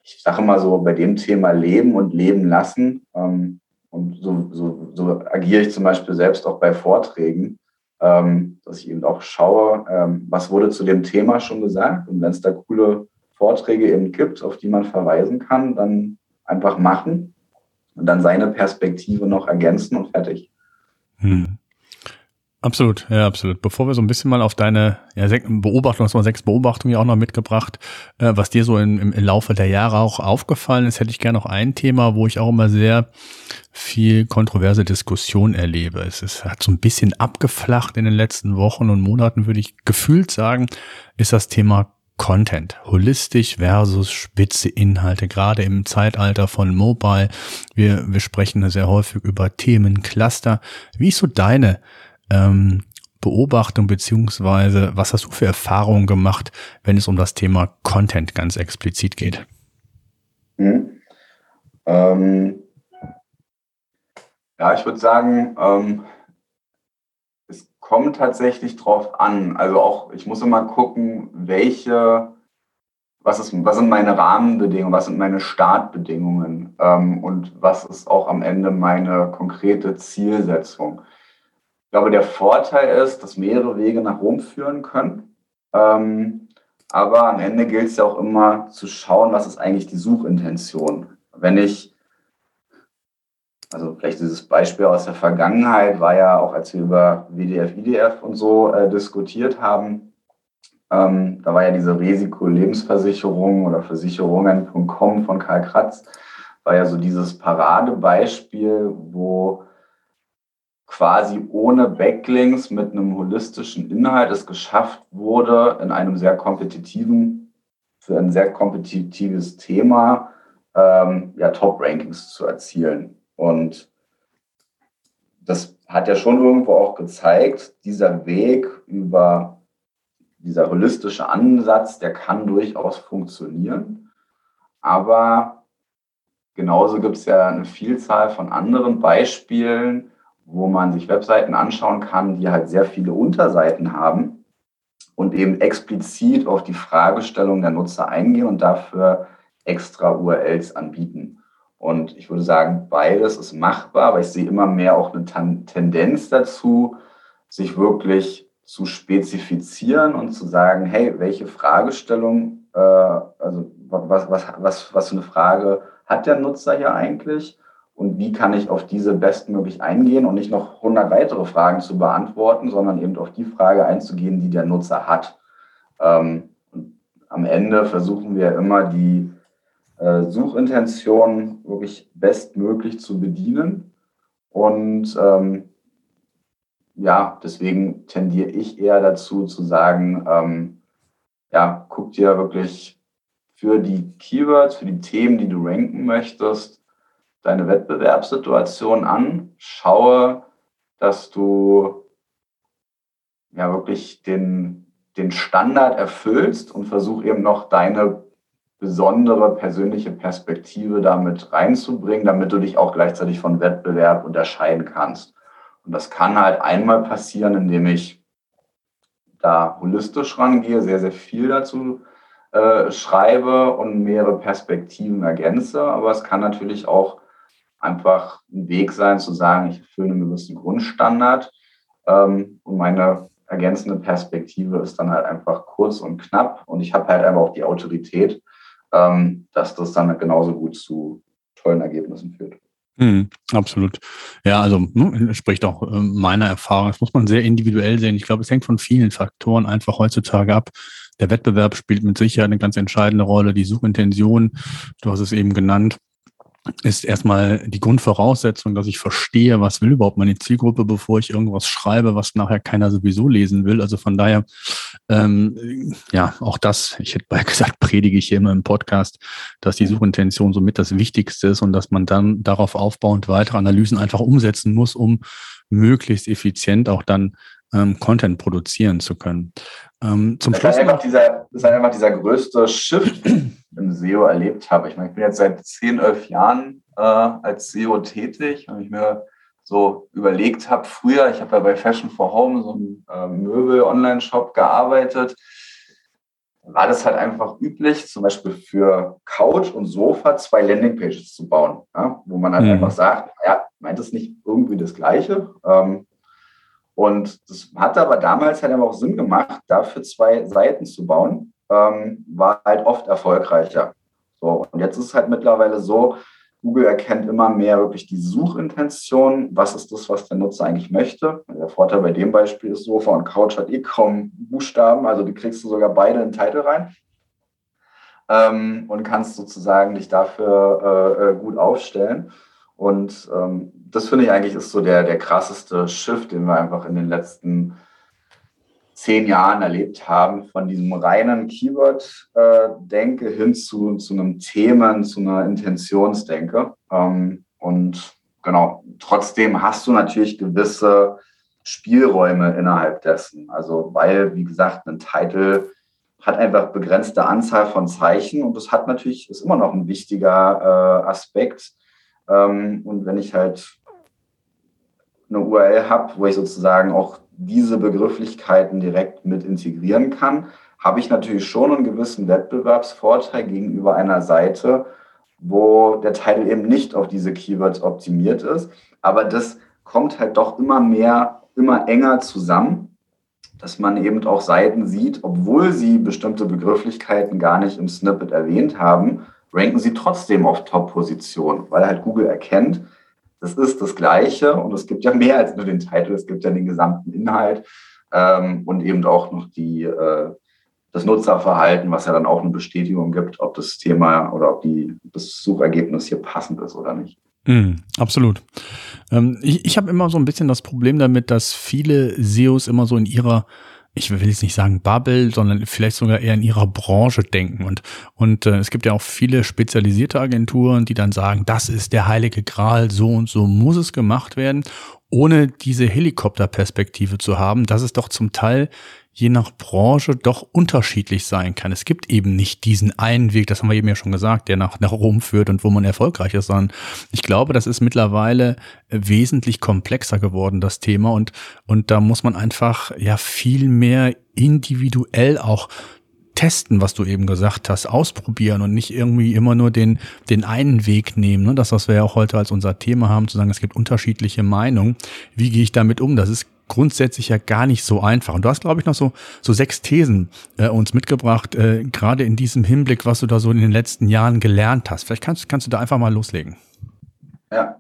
Ich sage mal so, bei dem Thema Leben und Leben lassen, ähm, und so, so, so, agiere ich zum Beispiel selbst auch bei Vorträgen, ähm, dass ich eben auch schaue, ähm, was wurde zu dem Thema schon gesagt und wenn es da coole Vorträge eben gibt, auf die man verweisen kann, dann einfach machen und dann seine Perspektive noch ergänzen und fertig. Hm. Absolut, ja, absolut. Bevor wir so ein bisschen mal auf deine ja, Beobachtung, hast du mal sechs Beobachtungen ja auch noch mitgebracht, äh, was dir so im, im Laufe der Jahre auch aufgefallen ist, hätte ich gerne noch ein Thema, wo ich auch immer sehr viel kontroverse Diskussion erlebe. Es ist, hat so ein bisschen abgeflacht in den letzten Wochen und Monaten, würde ich gefühlt sagen, ist das Thema Content, holistisch versus spitze Inhalte, gerade im Zeitalter von Mobile. Wir, wir sprechen sehr häufig über Themencluster. Wie ist so deine ähm, Beobachtung beziehungsweise was hast du für Erfahrungen gemacht, wenn es um das Thema Content ganz explizit geht? Hm. Ähm, ja, ich würde sagen, ähm, kommt tatsächlich drauf an. Also auch, ich muss immer gucken, welche, was, ist, was sind meine Rahmenbedingungen, was sind meine Startbedingungen ähm, und was ist auch am Ende meine konkrete Zielsetzung. Ich glaube, der Vorteil ist, dass mehrere Wege nach Rom führen können. Ähm, aber am Ende gilt es ja auch immer zu schauen, was ist eigentlich die Suchintention. Wenn ich also vielleicht dieses Beispiel aus der Vergangenheit war ja auch, als wir über WDF, IDF und so äh, diskutiert haben, ähm, da war ja diese Risikolebensversicherung oder Versicherungen.com von Karl Kratz, war ja so dieses Paradebeispiel, wo quasi ohne Backlinks mit einem holistischen Inhalt es geschafft wurde, in einem sehr kompetitiven, für ein sehr kompetitives Thema ähm, ja, Top-Rankings zu erzielen. Und das hat ja schon irgendwo auch gezeigt, dieser Weg über dieser holistische Ansatz, der kann durchaus funktionieren. Aber genauso gibt es ja eine Vielzahl von anderen Beispielen, wo man sich Webseiten anschauen kann, die halt sehr viele Unterseiten haben und eben explizit auf die Fragestellung der Nutzer eingehen und dafür extra URLs anbieten. Und ich würde sagen, beides ist machbar, aber ich sehe immer mehr auch eine Tendenz dazu, sich wirklich zu spezifizieren und zu sagen, hey, welche Fragestellung, äh, also was, was, was, was für eine Frage hat der Nutzer hier eigentlich und wie kann ich auf diese bestmöglich eingehen und nicht noch 100 weitere Fragen zu beantworten, sondern eben auf die Frage einzugehen, die der Nutzer hat. Ähm, am Ende versuchen wir immer die äh, Suchintention wirklich bestmöglich zu bedienen. Und ähm, ja, deswegen tendiere ich eher dazu zu sagen, ähm, ja, guck dir wirklich für die Keywords, für die Themen, die du ranken möchtest, deine Wettbewerbssituation an, schaue, dass du ja wirklich den, den Standard erfüllst und versuch eben noch deine besondere persönliche Perspektive damit reinzubringen, damit du dich auch gleichzeitig von Wettbewerb unterscheiden kannst. Und das kann halt einmal passieren, indem ich da holistisch rangehe, sehr, sehr viel dazu äh, schreibe und mehrere Perspektiven ergänze. Aber es kann natürlich auch einfach ein Weg sein, zu sagen, ich erfülle einen gewissen Grundstandard ähm, und meine ergänzende Perspektive ist dann halt einfach kurz und knapp und ich habe halt einfach auch die Autorität, dass das dann genauso gut zu tollen Ergebnissen führt. Mhm, absolut. Ja, also ne, spricht auch äh, meiner Erfahrung. Das muss man sehr individuell sehen. Ich glaube, es hängt von vielen Faktoren einfach heutzutage ab. Der Wettbewerb spielt mit Sicherheit eine ganz entscheidende Rolle. Die Suchintention, du hast es eben genannt, ist erstmal die Grundvoraussetzung, dass ich verstehe, was will überhaupt meine Zielgruppe, bevor ich irgendwas schreibe, was nachher keiner sowieso lesen will. Also von daher, ähm, ja, auch das, ich hätte bald [LAUGHS] gesagt, predige ich hier immer im Podcast, dass die Suchintention somit das Wichtigste ist und dass man dann darauf aufbauend weitere Analysen einfach umsetzen muss, um möglichst effizient auch dann ähm, Content produzieren zu können. Ähm, zum das, Schluss ist einfach dieser, das ist einfach dieser größte Shift [CLEARS THROAT] im SEO erlebt habe. Ich meine, ich bin jetzt seit 10, 11 Jahren äh, als SEO tätig und ich mir so überlegt habe, früher, ich habe ja bei Fashion for Home, so einem äh, Möbel-Online-Shop gearbeitet, war das halt einfach üblich, zum Beispiel für Couch und Sofa zwei Landingpages zu bauen, ja, wo man halt mhm. einfach sagt, ja, meint es nicht irgendwie das Gleiche? Ähm, und das hat aber damals halt auch Sinn gemacht, dafür zwei Seiten zu bauen, ähm, war halt oft erfolgreicher. So, und jetzt ist es halt mittlerweile so, Google erkennt immer mehr wirklich die Suchintention. Was ist das, was der Nutzer eigentlich möchte? Der Vorteil bei dem Beispiel ist, Sofa und Couch hat eh kaum Buchstaben, also die kriegst du sogar beide in den Titel rein ähm, und kannst sozusagen dich dafür äh, äh gut aufstellen. Und ähm, das finde ich eigentlich ist so der, der krasseste Shift, den wir einfach in den letzten zehn Jahren erlebt haben, von diesem reinen Keyword-Denke hin zu, zu einem Themen, zu einer Intentionsdenke. Ähm, und genau, trotzdem hast du natürlich gewisse Spielräume innerhalb dessen. Also, weil, wie gesagt, ein Titel hat einfach begrenzte Anzahl von Zeichen und das hat natürlich, ist immer noch ein wichtiger äh, Aspekt. Ähm, und wenn ich halt eine URL habe, wo ich sozusagen auch diese Begrifflichkeiten direkt mit integrieren kann, habe ich natürlich schon einen gewissen Wettbewerbsvorteil gegenüber einer Seite, wo der Titel eben nicht auf diese Keywords optimiert ist. Aber das kommt halt doch immer mehr, immer enger zusammen, dass man eben auch Seiten sieht, obwohl sie bestimmte Begrifflichkeiten gar nicht im Snippet erwähnt haben, ranken sie trotzdem auf Top-Position, weil halt Google erkennt, das ist das Gleiche und es gibt ja mehr als nur den Titel, es gibt ja den gesamten Inhalt ähm, und eben auch noch die, äh, das Nutzerverhalten, was ja dann auch eine Bestätigung gibt, ob das Thema oder ob die, das Suchergebnis hier passend ist oder nicht. Mm, absolut. Ähm, ich ich habe immer so ein bisschen das Problem damit, dass viele SEOs immer so in ihrer ich will jetzt nicht sagen Bubble, sondern vielleicht sogar eher in ihrer Branche denken. Und, und äh, es gibt ja auch viele spezialisierte Agenturen, die dann sagen, das ist der heilige Gral, so und so muss es gemacht werden, ohne diese Helikopterperspektive zu haben, dass es doch zum Teil je nach Branche doch unterschiedlich sein kann. Es gibt eben nicht diesen einen Weg, das haben wir eben ja schon gesagt, der nach, nach Rom führt und wo man erfolgreich ist, sondern ich glaube, das ist mittlerweile wesentlich komplexer geworden, das Thema. Und, und da muss man einfach ja viel mehr individuell auch testen, was du eben gesagt hast, ausprobieren und nicht irgendwie immer nur den, den einen Weg nehmen. Ne? Das, was wir ja auch heute als unser Thema haben, zu sagen, es gibt unterschiedliche Meinungen. Wie gehe ich damit um? Das ist grundsätzlich ja gar nicht so einfach. Und du hast, glaube ich, noch so, so sechs Thesen äh, uns mitgebracht, äh, gerade in diesem Hinblick, was du da so in den letzten Jahren gelernt hast. Vielleicht kannst, kannst du da einfach mal loslegen. Ja.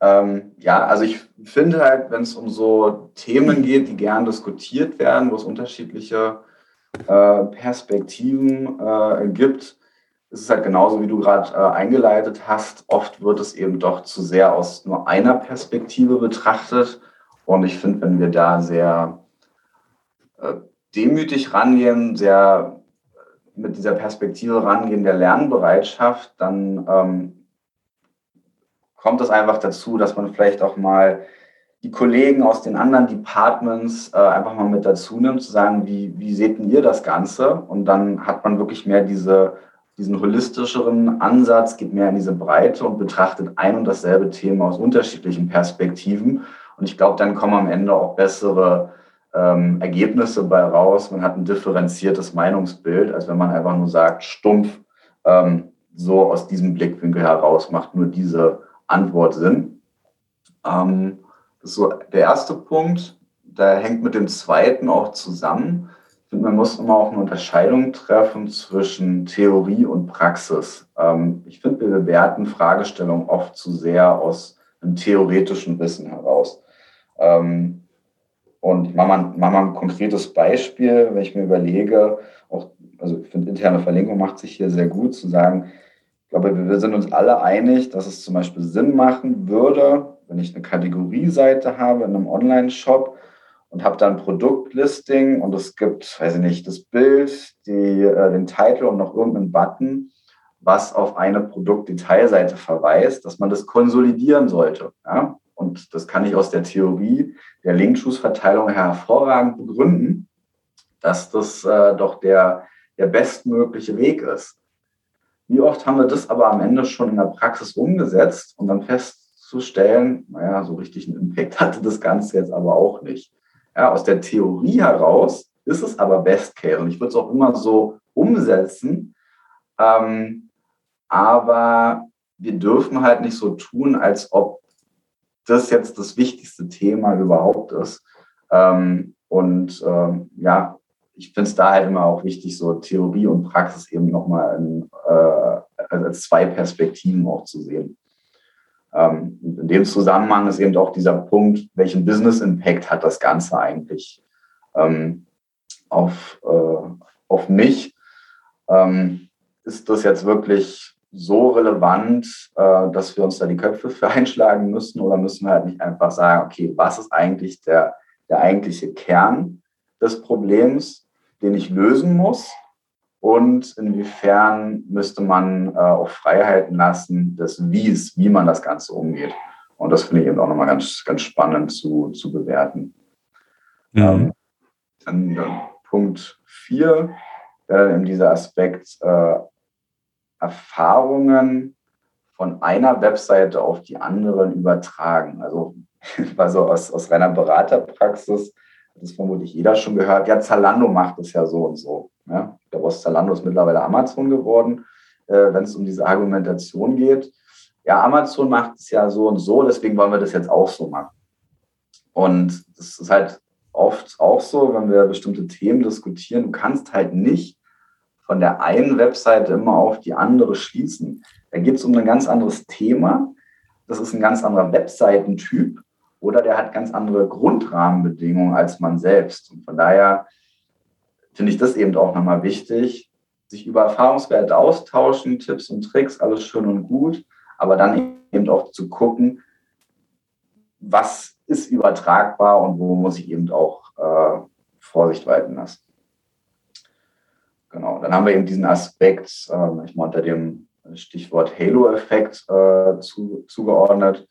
Ähm, ja, also ich finde halt, wenn es um so Themen geht, die gern diskutiert werden, wo es unterschiedliche äh, Perspektiven äh, gibt, ist es halt genauso, wie du gerade äh, eingeleitet hast. Oft wird es eben doch zu sehr aus nur einer Perspektive betrachtet und ich finde, wenn wir da sehr äh, demütig rangehen, sehr äh, mit dieser Perspektive rangehen der Lernbereitschaft, dann ähm, kommt es einfach dazu, dass man vielleicht auch mal die Kollegen aus den anderen Departments äh, einfach mal mit dazu nimmt, zu sagen, wie, wie seht denn ihr das Ganze? Und dann hat man wirklich mehr diese, diesen holistischeren Ansatz, geht mehr in diese Breite und betrachtet ein und dasselbe Thema aus unterschiedlichen Perspektiven und ich glaube, dann kommen am Ende auch bessere ähm, Ergebnisse bei raus. Man hat ein differenziertes Meinungsbild, als wenn man einfach nur sagt, stumpf, ähm, so aus diesem Blickwinkel heraus macht nur diese Antwort Sinn. Ähm, das ist so der erste Punkt. Der hängt mit dem zweiten auch zusammen. Ich finde, man muss immer auch eine Unterscheidung treffen zwischen Theorie und Praxis. Ähm, ich finde, wir bewerten Fragestellungen oft zu sehr aus einem theoretischen Wissen heraus. Ähm, und ich mache mal, mal ein konkretes Beispiel, wenn ich mir überlege, auch, also ich finde, interne Verlinkung macht sich hier sehr gut zu sagen, ich glaube, wir sind uns alle einig, dass es zum Beispiel Sinn machen würde, wenn ich eine Kategorieseite habe in einem Online-Shop und habe dann Produktlisting und es gibt, weiß ich nicht, das Bild, die, äh, den Titel und noch irgendeinen Button, was auf eine Produktdetailseite verweist, dass man das konsolidieren sollte. Ja? Und das kann ich aus der Theorie der Linkschussverteilung hervorragend begründen, dass das äh, doch der, der bestmögliche Weg ist. Wie oft haben wir das aber am Ende schon in der Praxis umgesetzt und dann festzustellen, naja, so richtig einen Impact hatte das Ganze jetzt aber auch nicht. Ja, aus der Theorie heraus ist es aber Best Case und ich würde es auch immer so umsetzen. Ähm, aber wir dürfen halt nicht so tun, als ob das jetzt das wichtigste Thema überhaupt ist. Ähm, und ähm, ja, ich finde es da halt immer auch wichtig, so Theorie und Praxis eben nochmal äh, als zwei Perspektiven auch zu sehen. Ähm, in dem Zusammenhang ist eben auch dieser Punkt, welchen Business Impact hat das Ganze eigentlich ähm, auf, äh, auf mich? Ähm, ist das jetzt wirklich so relevant, äh, dass wir uns da die Köpfe für [LAUGHS] einschlagen müssen? Oder müssen wir halt nicht einfach sagen, okay, was ist eigentlich der, der eigentliche Kern des Problems, den ich lösen muss? Und inwiefern müsste man äh, auch Freiheiten lassen des Wies, wie man das Ganze umgeht? Und das finde ich eben auch nochmal ganz, ganz spannend zu, zu bewerten. Mhm. Ähm, dann, dann Punkt 4 wäre dann eben dieser Aspekt äh, Erfahrungen von einer Webseite auf die anderen übertragen. Also, [LAUGHS] also aus, aus reiner Beraterpraxis hat das vermutlich jeder schon gehört. Ja, Zalando macht es ja so und so. Ja? Glaube, aus Zalando ist mittlerweile Amazon geworden, äh, wenn es um diese Argumentation geht. Ja, Amazon macht es ja so und so, deswegen wollen wir das jetzt auch so machen. Und das ist halt oft auch so, wenn wir bestimmte Themen diskutieren, du kannst halt nicht von der einen Webseite immer auf die andere schließen. Da geht es um ein ganz anderes Thema. das ist ein ganz anderer Webseitentyp oder der hat ganz andere Grundrahmenbedingungen als man selbst. Und von daher finde ich das eben auch nochmal wichtig, sich über Erfahrungswerte austauschen, Tipps und Tricks, alles schön und gut, aber dann eben auch zu gucken, was ist übertragbar und wo muss ich eben auch äh, Vorsicht walten lassen. Genau, dann haben wir eben diesen Aspekt, äh, ich mal unter dem Stichwort Halo-Effekt äh, zu, zugeordnet.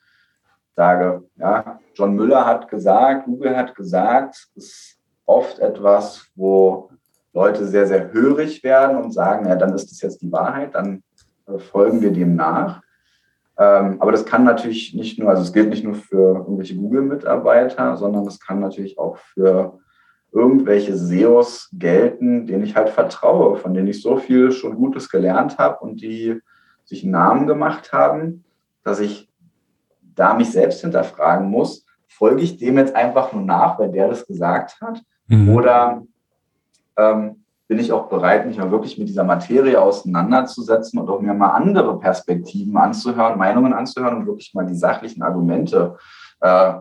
Sage, ja, John Müller hat gesagt, Google hat gesagt, es ist oft etwas, wo Leute sehr, sehr hörig werden und sagen, ja, dann ist das jetzt die Wahrheit, dann äh, folgen wir dem nach. Ähm, aber das kann natürlich nicht nur, also es gilt nicht nur für irgendwelche Google-Mitarbeiter, sondern es kann natürlich auch für irgendwelche SEOs gelten, denen ich halt vertraue, von denen ich so viel schon Gutes gelernt habe und die sich einen Namen gemacht haben, dass ich da mich selbst hinterfragen muss, folge ich dem jetzt einfach nur nach, weil der das gesagt hat? Mhm. Oder ähm, bin ich auch bereit, mich mal wirklich mit dieser Materie auseinanderzusetzen und auch mir mal andere Perspektiven anzuhören, Meinungen anzuhören und wirklich mal die sachlichen Argumente äh,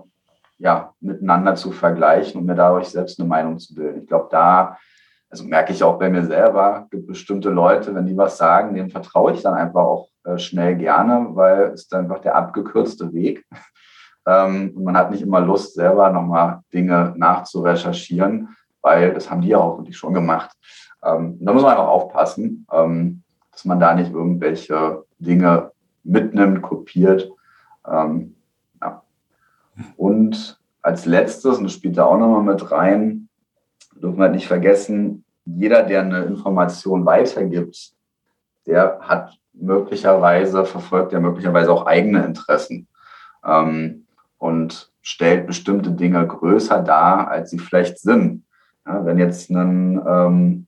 ja, miteinander zu vergleichen und mir dadurch selbst eine Meinung zu bilden. Ich glaube, da, also merke ich auch bei mir selber, gibt bestimmte Leute, wenn die was sagen, denen vertraue ich dann einfach auch äh, schnell gerne, weil es ist einfach der abgekürzte Weg. [LAUGHS] Ähm, und man hat nicht immer Lust, selber nochmal Dinge nachzurecherchieren, weil das haben die ja auch wirklich schon gemacht. Ähm, da muss man einfach aufpassen, ähm, dass man da nicht irgendwelche Dinge mitnimmt, kopiert. Ähm. Und als letztes, und das spielt da auch nochmal mit rein, dürfen wir halt nicht vergessen, jeder, der eine Information weitergibt, der hat möglicherweise, verfolgt er möglicherweise auch eigene Interessen ähm, und stellt bestimmte Dinge größer dar, als sie vielleicht sind. Ja, wenn jetzt ein ähm,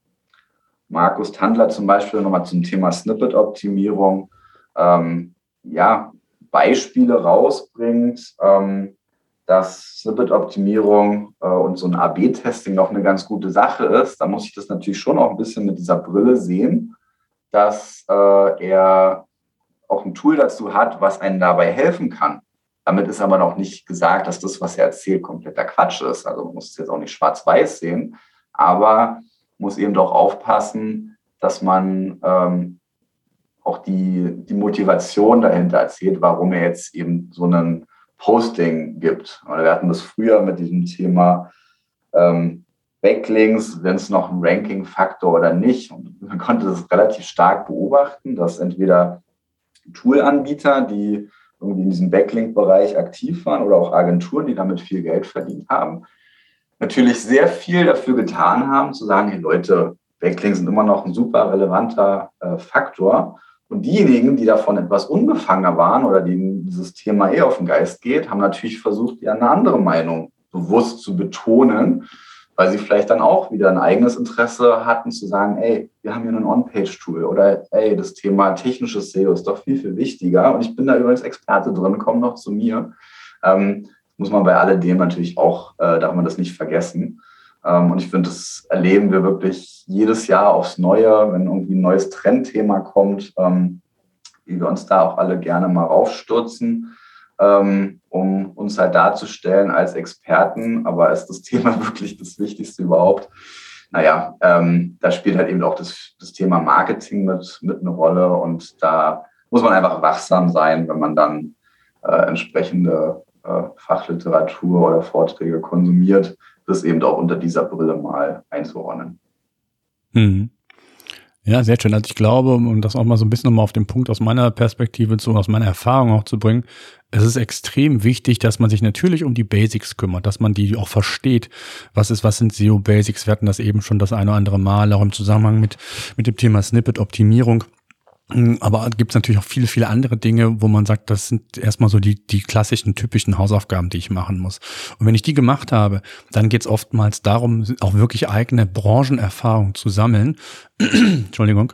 Markus Tandler zum Beispiel nochmal zum Thema Snippet-Optimierung ähm, ja, Beispiele rausbringt, ähm, dass Snippet-Optimierung äh, und so ein AB-Testing noch eine ganz gute Sache ist, dann muss ich das natürlich schon auch ein bisschen mit dieser Brille sehen, dass äh, er auch ein Tool dazu hat, was einen dabei helfen kann. Damit ist aber noch nicht gesagt, dass das, was er erzählt, kompletter Quatsch ist. Also man muss es jetzt auch nicht schwarz-weiß sehen, aber muss eben doch aufpassen, dass man ähm, auch die, die Motivation dahinter erzählt, warum er jetzt eben so einen Posting gibt. wir hatten das früher mit diesem Thema ähm, Backlinks, wenn es noch ein Ranking-Faktor oder nicht. Und man konnte das relativ stark beobachten, dass entweder Toolanbieter, die irgendwie in diesem Backlink-Bereich aktiv waren oder auch Agenturen, die damit viel Geld verdient haben, natürlich sehr viel dafür getan haben, zu sagen, hey Leute, Backlinks sind immer noch ein super relevanter äh, Faktor. Und diejenigen, die davon etwas unbefangener waren oder denen dieses Thema eh auf den Geist geht, haben natürlich versucht, ja eine andere Meinung bewusst zu betonen, weil sie vielleicht dann auch wieder ein eigenes Interesse hatten zu sagen, ey, wir haben hier ein On-Page-Tool oder ey, das Thema technisches SEO ist doch viel, viel wichtiger und ich bin da übrigens Experte drin, komm noch zu mir. Ähm, muss man bei alledem natürlich auch, äh, darf man das nicht vergessen. Ähm, und ich finde, das erleben wir wirklich jedes Jahr aufs Neue, wenn irgendwie ein neues Trendthema kommt, ähm, wie wir uns da auch alle gerne mal raufstürzen, ähm, um uns halt darzustellen als Experten. Aber ist das [LAUGHS] Thema wirklich das Wichtigste überhaupt? Naja, ähm, da spielt halt eben auch das, das Thema Marketing mit, mit eine Rolle und da muss man einfach wachsam sein, wenn man dann äh, entsprechende äh, Fachliteratur oder Vorträge konsumiert, das eben auch unter dieser Brille mal einzuordnen. Mhm. Ja, sehr schön. Also ich glaube, um das auch mal so ein bisschen nochmal auf den Punkt aus meiner Perspektive zu, aus meiner Erfahrung auch zu bringen, es ist extrem wichtig, dass man sich natürlich um die Basics kümmert, dass man die auch versteht. Was ist, was sind SEO Basics? Wir hatten das eben schon das eine oder andere Mal, auch im Zusammenhang mit, mit dem Thema Snippet-Optimierung. Mm, aber gibt es natürlich auch viele, viele andere Dinge, wo man sagt, das sind erstmal so die, die klassischen, typischen Hausaufgaben, die ich machen muss. Und wenn ich die gemacht habe, dann geht es oftmals darum, auch wirklich eigene Branchenerfahrung zu sammeln. [CLEARS THROAT] Entschuldigung.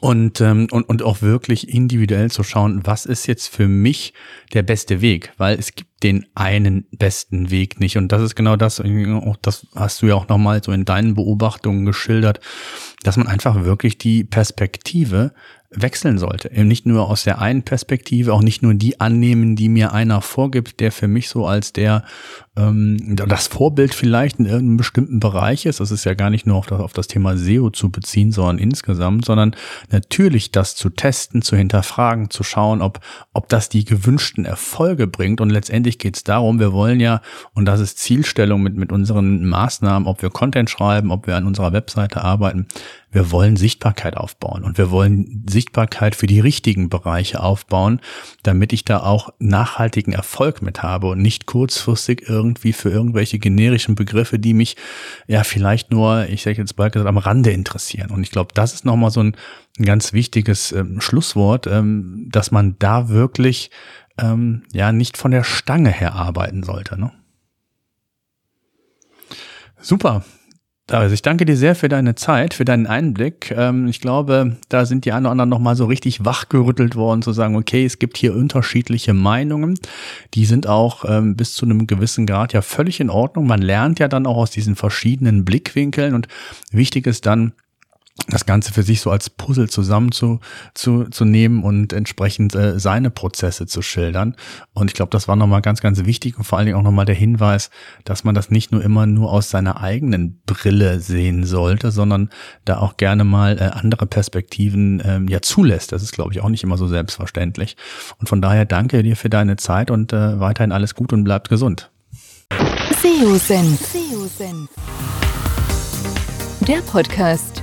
Und, ähm, und, und auch wirklich individuell zu schauen, was ist jetzt für mich der beste Weg? Weil es gibt den einen besten Weg nicht. Und das ist genau das, das hast du ja auch nochmal so in deinen Beobachtungen geschildert, dass man einfach wirklich die Perspektive wechseln sollte. Eben nicht nur aus der einen Perspektive, auch nicht nur die annehmen, die mir einer vorgibt, der für mich so als der ähm, das Vorbild vielleicht in irgendeinem bestimmten Bereich ist. Das ist ja gar nicht nur auf das, auf das Thema SEO zu beziehen, sondern insgesamt, sondern natürlich das zu testen, zu hinterfragen, zu schauen, ob, ob das die gewünschten Erfolge bringt. Und letztendlich geht es darum, wir wollen ja, und das ist Zielstellung mit, mit unseren Maßnahmen, ob wir Content schreiben, ob wir an unserer Webseite arbeiten, wir wollen Sichtbarkeit aufbauen und wir wollen Sichtbarkeit für die richtigen Bereiche aufbauen, damit ich da auch nachhaltigen Erfolg mit habe und nicht kurzfristig irgendwie für irgendwelche generischen Begriffe, die mich ja vielleicht nur, ich sage jetzt bald gesagt, am Rande interessieren. Und ich glaube, das ist nochmal so ein, ein ganz wichtiges ähm, Schlusswort, ähm, dass man da wirklich ähm, ja nicht von der Stange her arbeiten sollte. Ne? Super. Also ich danke dir sehr für deine Zeit, für deinen Einblick. Ähm, ich glaube, da sind die einen oder anderen nochmal so richtig wachgerüttelt worden, zu sagen, okay, es gibt hier unterschiedliche Meinungen. Die sind auch ähm, bis zu einem gewissen Grad ja völlig in Ordnung. Man lernt ja dann auch aus diesen verschiedenen Blickwinkeln und wichtig ist dann, das Ganze für sich so als Puzzle zusammen zu, zu, nehmen und entsprechend äh, seine Prozesse zu schildern. Und ich glaube, das war nochmal ganz, ganz wichtig und vor allen Dingen auch nochmal der Hinweis, dass man das nicht nur immer nur aus seiner eigenen Brille sehen sollte, sondern da auch gerne mal äh, andere Perspektiven ähm, ja zulässt. Das ist, glaube ich, auch nicht immer so selbstverständlich. Und von daher danke dir für deine Zeit und äh, weiterhin alles gut und bleibt gesund. SEO-Senf. Der Podcast